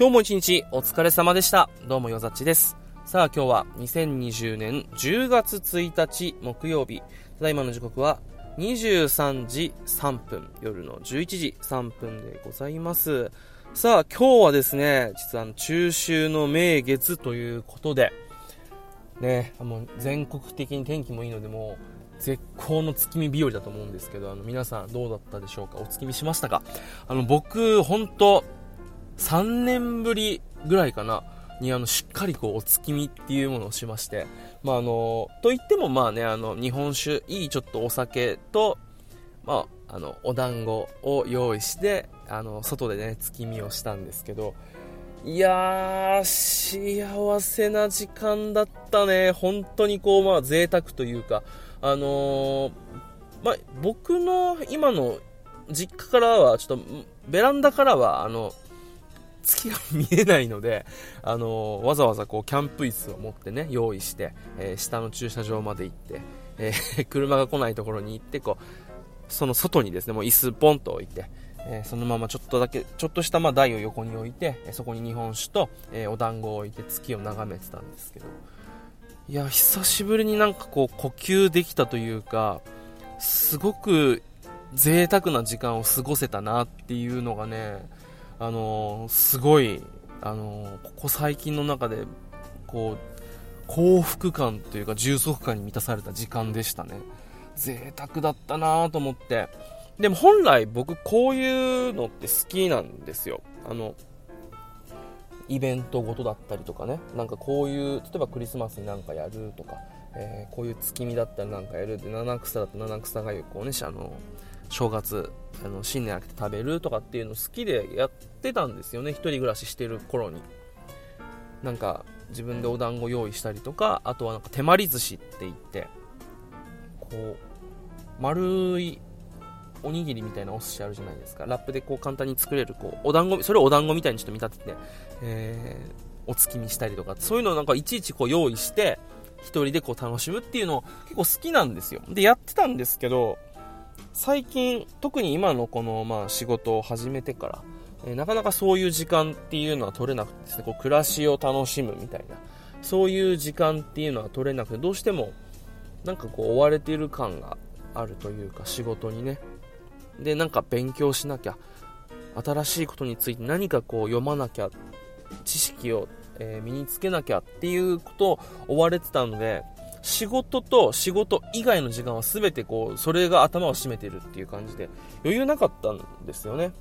今日も一日お疲れ様でした。どうもよざっちです。さあ今日は2020年10月1日木曜日。ただいまの時刻は23時3分、夜の11時3分でございます。さあ今日はですね、実は中秋の名月ということで、ね、もう全国的に天気もいいのでもう絶好の月見日和だと思うんですけど、あの皆さんどうだったでしょうか？お月見しましたか？あの僕、本当3年ぶりぐらいかな、にあの、しっかりこう、お月見っていうものをしまして、まああの、といってもまあね、あの、日本酒、いいちょっとお酒と、まあ、あの、お団子を用意して、あの、外でね、月見をしたんですけど、いや、幸せな時間だったね。本当にこう、まあ、贅沢というか、あのー、まあ、僕の今の実家からは、ちょっと、ベランダからは、あの、月が見えないので、あのー、わざわざこう、キャンプ椅子を持ってね、用意して、えー、下の駐車場まで行って、え、車が来ないところに行って、こう、その外にですね、もう椅子ポンと置いて、えそのままちょっとだけ、ちょっとしたまあ台を横に置いて、そこに日本酒と、えお団子を置いて月を眺めてたんですけど、いや、久しぶりになんかこう、呼吸できたというか、すごく贅沢な時間を過ごせたなっていうのがね、あのー、すごい、あの、ここ最近の中で、こう、幸福感というか充足感に満たされた時間でしたね。贅沢だったなと思って。でも本来僕こういうのって好きなんですよ。あの、イベントごとだったりとかね。なんかこういう、例えばクリスマスになんかやるとか、えー、こういう月見だったらなんかやるで、七草だった七草がゆこうね、あの、正月、あの、新年明けて食べるとかっていうの好きでやってたんですよね。一人暮らししてる頃に。なんか、自分でお団子用意したりとか、あとはなんか手まり寿司って言って、こう、丸いおにぎりみたいなお寿司あるじゃないですか。ラップでこう簡単に作れる、こう、お団子、それをお団子みたいにちょっと見立てて、えー、お月見したりとか、そういうのをなんかいちいちこう用意して、一人でこう楽しむっていうのを結構好きなんですよ。で、やってたんですけど、最近、特に今のこの、まあ、仕事を始めてから、えー、なかなかそういう時間っていうのは取れなくてですね、こう暮らしを楽しむみたいな、そういう時間っていうのは取れなくて、どうしても、なんかこう追われている感があるというか、仕事にね。で、なんか勉強しなきゃ、新しいことについて何かこう読まなきゃ、知識を、えー、身につけなきゃっていうことを追われてたので、仕事と仕事以外の時間は全てこう、それが頭を占めてるっていう感じで、余裕なかったんですよね。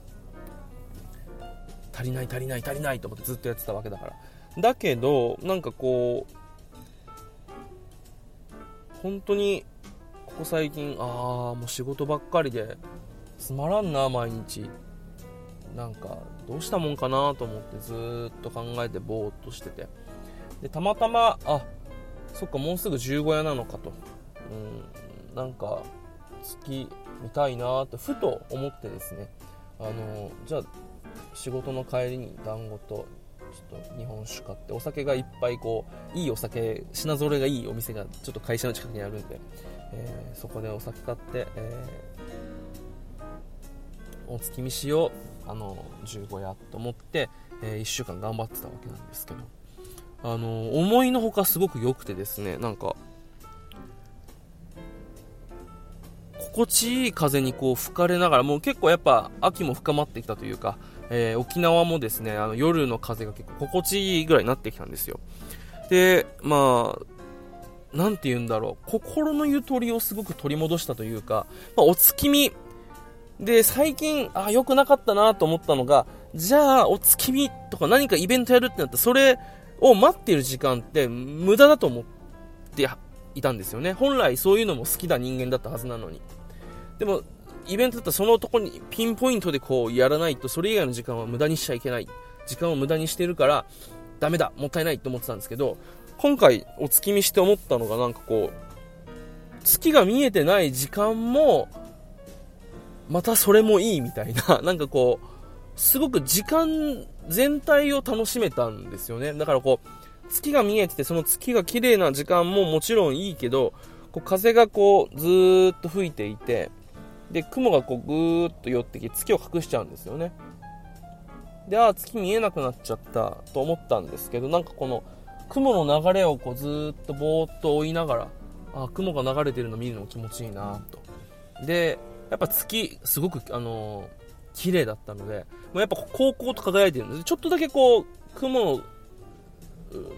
足りない足りない足りないと思ってずっとやってたわけだから。だけど、なんかこう、本当に、ここ最近、ああ、もう仕事ばっかりで、つまらんな、毎日。なんか、どうしたもんかなと思ってずっと考えてぼーっとしてて。で、たまたま、あ、そっかもうすぐ十五夜なのかとうんなんか月見たいなとふと思ってですねあのじゃあ仕事の帰りに団子とちょっと日本酒買ってお酒がいっぱいこういいお酒品揃えがいいお店がちょっと会社の近くにあるんで、えー、そこでお酒買って、えー、お月見しよう。あの十五夜と思って、えー、1週間頑張ってたわけなんですけど。あの思いのほかすごく良くてですねなんか心地いい風にこう吹かれながらもう結構やっぱ秋も深まってきたというか、えー、沖縄もですねあの夜の風が結構心地いいぐらいになってきたんですよ。でまあなんて言うんだろう。心のゆとりをすごく取り戻したというか、まあ、お月見で最近あ良くなかったなと思ったのがじゃあお月見とか何かイベントやるってなったらそれを待っている時間って無駄だと思っていたんですよね。本来そういうのも好きな人間だったはずなのに。でも、イベントだったらそのとこにピンポイントでこうやらないと、それ以外の時間は無駄にしちゃいけない。時間を無駄にしてるから、ダメだ、もったいないと思ってたんですけど、今回お月見して思ったのがなんかこう、月が見えてない時間も、またそれもいいみたいな、なんかこう、すごく時間全体を楽しめたんですよね。だからこう、月が見えてて、その月が綺麗な時間ももちろんいいけど、こう風がこうずーっと吹いていてで雲がこうぐーっと寄ってきて月を隠しちゃうんですよね。でああ月見えなくなっちゃったと思ったんですけどなんかこの雲の流れをこうずーっとぼーっと追いながらあ雲が流れてるの見るの気持ちいいなと。でやっぱ月すごくあのー、綺麗だったのでもうやっぱ高校と輝いてるんですちょっとだけこう雲の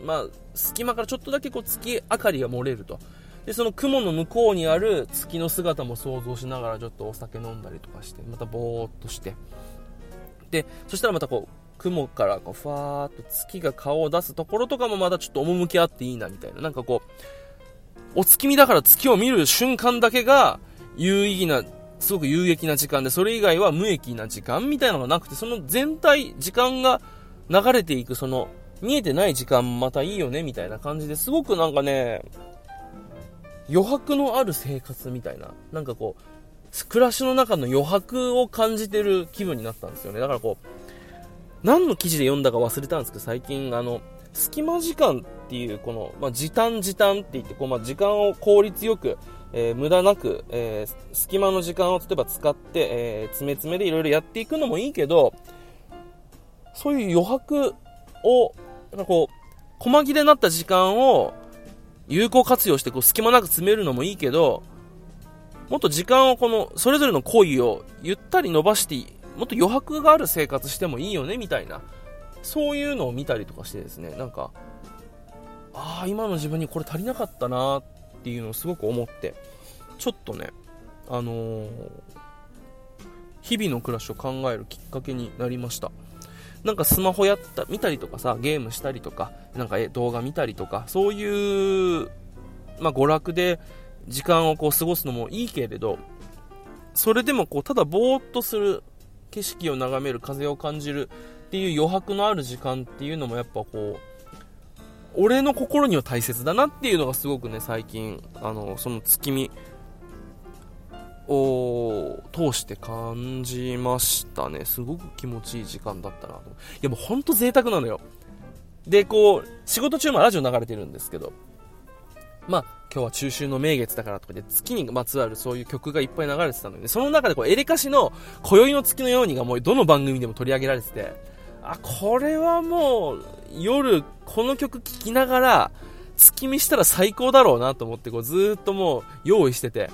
まあ、隙間からちょっとだけこう月明かりが漏れると。でその雲の向こうにある月の姿も想像しながらちょっとお酒飲んだりとかしてまたぼーっとして。でそしたらまたこう雲からこうふわーっと月が顔を出すところとかもまたちょっと趣あっていいなみたいな。なんかこうお月見だから月を見る瞬間だけが有意義なすごく有益な時間でそれ以外は無益な時間みたいなのがなくてその全体時間が流れていくその見えてない時間またいいよねみたいな感じですごくなんかね余白のある生活みたいな、なんかこう、暮らしの中の余白を感じてる気分になったんですよね。だからこう、何の記事で読んだか忘れたんですけど、最近あの、隙間時間っていう、この、まあ、時短時短って言って、こう、まあ、時間を効率よく、えー、無駄なく、えー、隙間の時間を例えば使って、えー、詰め詰めでいろいろやっていくのもいいけど、そういう余白を、なんかこう、細切れになった時間を、有効活用してこう隙間なく詰めるのもいいけど、もっと時間をこの、それぞれの行為をゆったり伸ばして、もっと余白がある生活してもいいよね、みたいな。そういうのを見たりとかしてですね、なんか、ああ、今の自分にこれ足りなかったなっっていうのをすごく思って、ちょっとね、あのー、日々の暮らしを考えるきっかけになりました。なんかスマホやった、見たりとかさ、ゲームしたりとか、なんか動画見たりとか、そういう、まあ、娯楽で時間をこう過ごすのもいいけれど、それでもこう、ただぼーっとする、景色を眺める、風を感じるっていう余白のある時間っていうのもやっぱこう、俺の心には大切だなっていうのがすごくね、最近、あの、その月見を通して感じましたね。すごく気持ちいい時間だったなと。いやもうほんと贅沢なのよ。で、こう、仕事中もラジオ流れてるんですけど、まあ、今日は中秋の名月だからとかで月にまつわるそういう曲がいっぱい流れてたので、その中でこうエレカシの今宵の月のようにがもうどの番組でも取り上げられてて、あ、これはもう夜この曲聴きながら月見したら最高だろうなと思ってこうずっともう用意してて、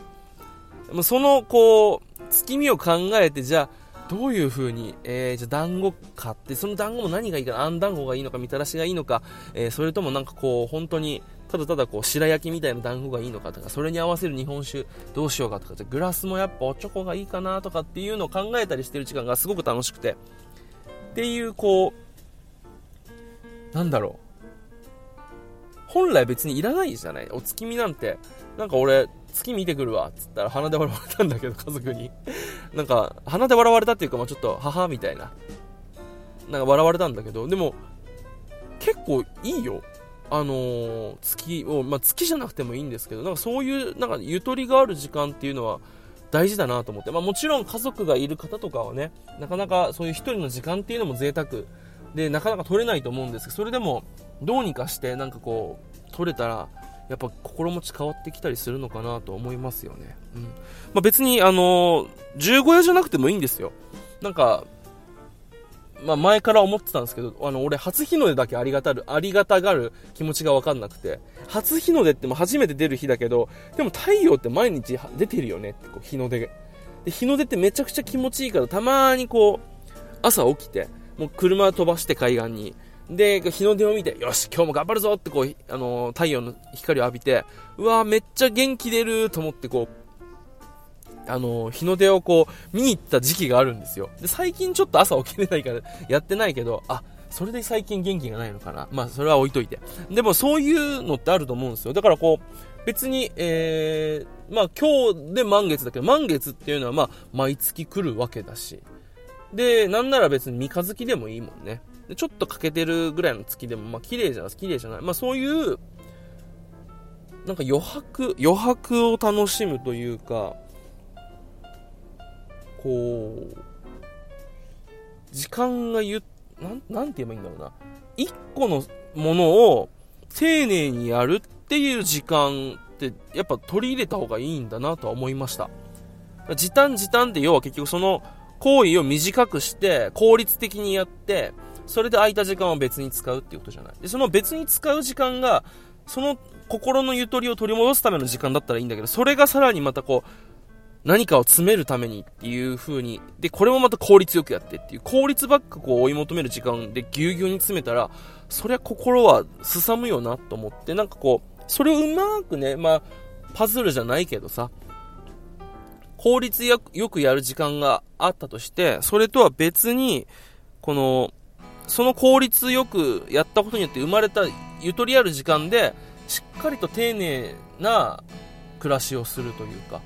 もその、こう、月見を考えて、じゃあ、どういう風に、えー、じゃあ団子買って、その団子も何がいいかな、あん団子がいいのか、みたらしがいいのか、えー、それともなんかこう、本当に、ただただこう、白焼きみたいな団子がいいのかとか、それに合わせる日本酒どうしようかとか、じゃグラスもやっぱおチョコがいいかなとかっていうのを考えたりしてる時間がすごく楽しくて、っていう、こう、なんだろう。本来別にいらないじゃない？お月見なんて。なんか俺、月見てくるわ、つったら鼻で笑われたんだけど、家族に。なんか、鼻で笑われたっていうか、まあちょっと、母みたいな。なんか笑われたんだけど、でも、結構いいよ。あのー、月を、まあ、月じゃなくてもいいんですけど、なんかそういう、なんかゆとりがある時間っていうのは大事だなと思って。まあもちろん家族がいる方とかはね、なかなかそういう一人の時間っていうのも贅沢で、なかなか取れないと思うんですけど、それでも、どうにかしてなんかこう、取れたら、やっぱ心持ち変わってきたりするのかなと思いますよね。うん。まあ、別に、あの、十五夜じゃなくてもいいんですよ。なんか、まあ、前から思ってたんですけど、あの、俺、初日の出だけありがたる、ありがたがる気持ちがわかんなくて、初日の出っても初めて出る日だけど、でも太陽って毎日出てるよねって、こう、日の出。で、日の出ってめちゃくちゃ気持ちいいから、たまにこう、朝起きて、もう車飛ばして海岸に、で、日の出を見て、よし、今日も頑張るぞってこう、あのー、太陽の光を浴びて、うわめっちゃ元気出ると思ってこう、あのー、日の出をこう、見に行った時期があるんですよ。で、最近ちょっと朝起きれないからやってないけど、あ、それで最近元気がないのかな。まあ、それは置いといて。でも、そういうのってあると思うんですよ。だからこう、別に、えー、まあ今日で満月だけど、満月っていうのはまあ、毎月来るわけだし。で、なんなら別に三日月でもいいもんね。で、ちょっと欠けてるぐらいの月でも、まあ、綺麗じゃない綺麗じゃない。まあ、そういう、なんか余白、余白を楽しむというか、こう、時間がゆ、なん、なんて言えばいいんだろうな。一個のものを丁寧にやるっていう時間ってやっぱ取り入れた方がいいんだなとは思いました時短時短って要は結局その行為を短くして効率的にやってそれで空いた時間を別に使うっていうことじゃない。でその別に使う時間がその心のゆとりを取り戻すための時間だったらいいんだけどそれがさらにまたこう何かを詰めるためにっていう風に、で、これもまた効率よくやってっていう、効率ばっかこう追い求める時間でぎゅうぎゅうに詰めたら、そりゃ心はすさむよなと思って、なんかこう、それをうまくね、まあ、パズルじゃないけどさ、効率よくやる時間があったとして、それとは別に、この、その効率よくやったことによって生まれたゆとりある時間で、しっかりと丁寧な暮らしをするというか、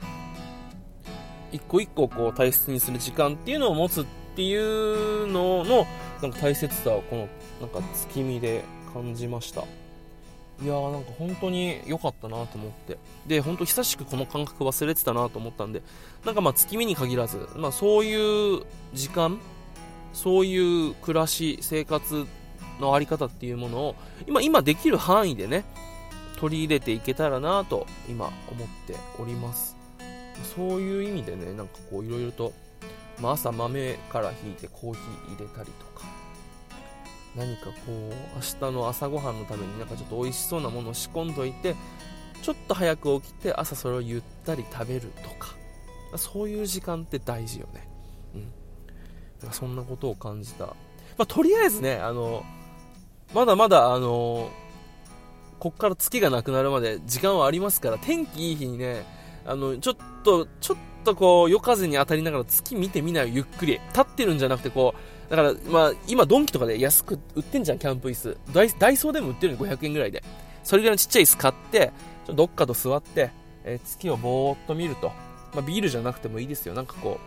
一個一個こう大切にする時間っていうのを持つっていうののなんか大切さをこのなんか月見で感じました。いやーなんか本当に良かったなと思って。で本当久しくこの感覚忘れてたなと思ったんでなんかまあ月見に限らず、まあ、そういう時間そういう暮らし生活のあり方っていうものを今今できる範囲でね取り入れていけたらなと今思っております。そういう意味でねなんかこういろいろと、まあ、朝豆からひいてコーヒー入れたりとか何かこう明日の朝ごはんのためになんかちょっと美味しそうなものを仕込んどいてちょっと早く起きて朝それをゆったり食べるとか。そういう時間って大事よね。うん。そんなことを感じた。まあとりあえずねあのまだまだあのこっから月がなくなるまで時間はありますから天気いい日にねあの、ちょっと、ちょっとこう、夜風に当たりながら月見てみないゆっくり。立ってるんじゃなくてこう、だから、まあ、今、ドンキとかで安く売ってんじゃん、キャンプ椅子。ダイダイソーでも売ってるの500円ぐらいで。それぐらいのちっちゃい椅子買って、ちょどっかと座って、えー、月をぼーっと見ると。まあ、ビールじゃなくてもいいですよ。なんかこ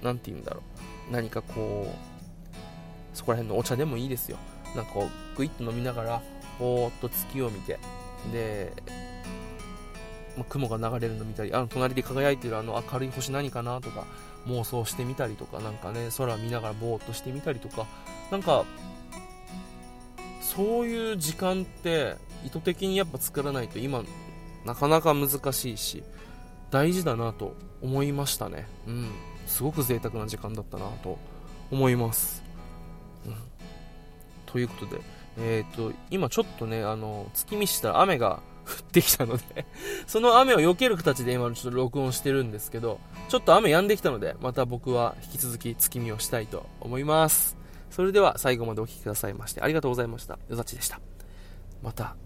う、なんて言うんだろう。何かこう、そこら辺のお茶でもいいですよ。なんかこう、グイッと飲みながら、ぼーっと月を見て、で、ま雲が流れるの見たり、あの隣で輝いてるあの明るい星何かなとか妄想してみたりとか、なんかね、空見ながらぼーっとしてみたりとか、なんか、そういう時間って意図的にやっぱ作らないと今、なかなか難しいし、大事だなと思いましたね。うん。すごく贅沢な時間だったなと思います。うん。ということで、えっ、ー、と、今ちょっとね、あの、月見したら雨が降ってきたので その雨を避ける形で今ちょっと録音してるんですけど、ちょっと雨止んできたので、また僕は引き続き月見をしたいと思います。それでは最後までお聴きくださいましてありがとうございました。よざちでした。また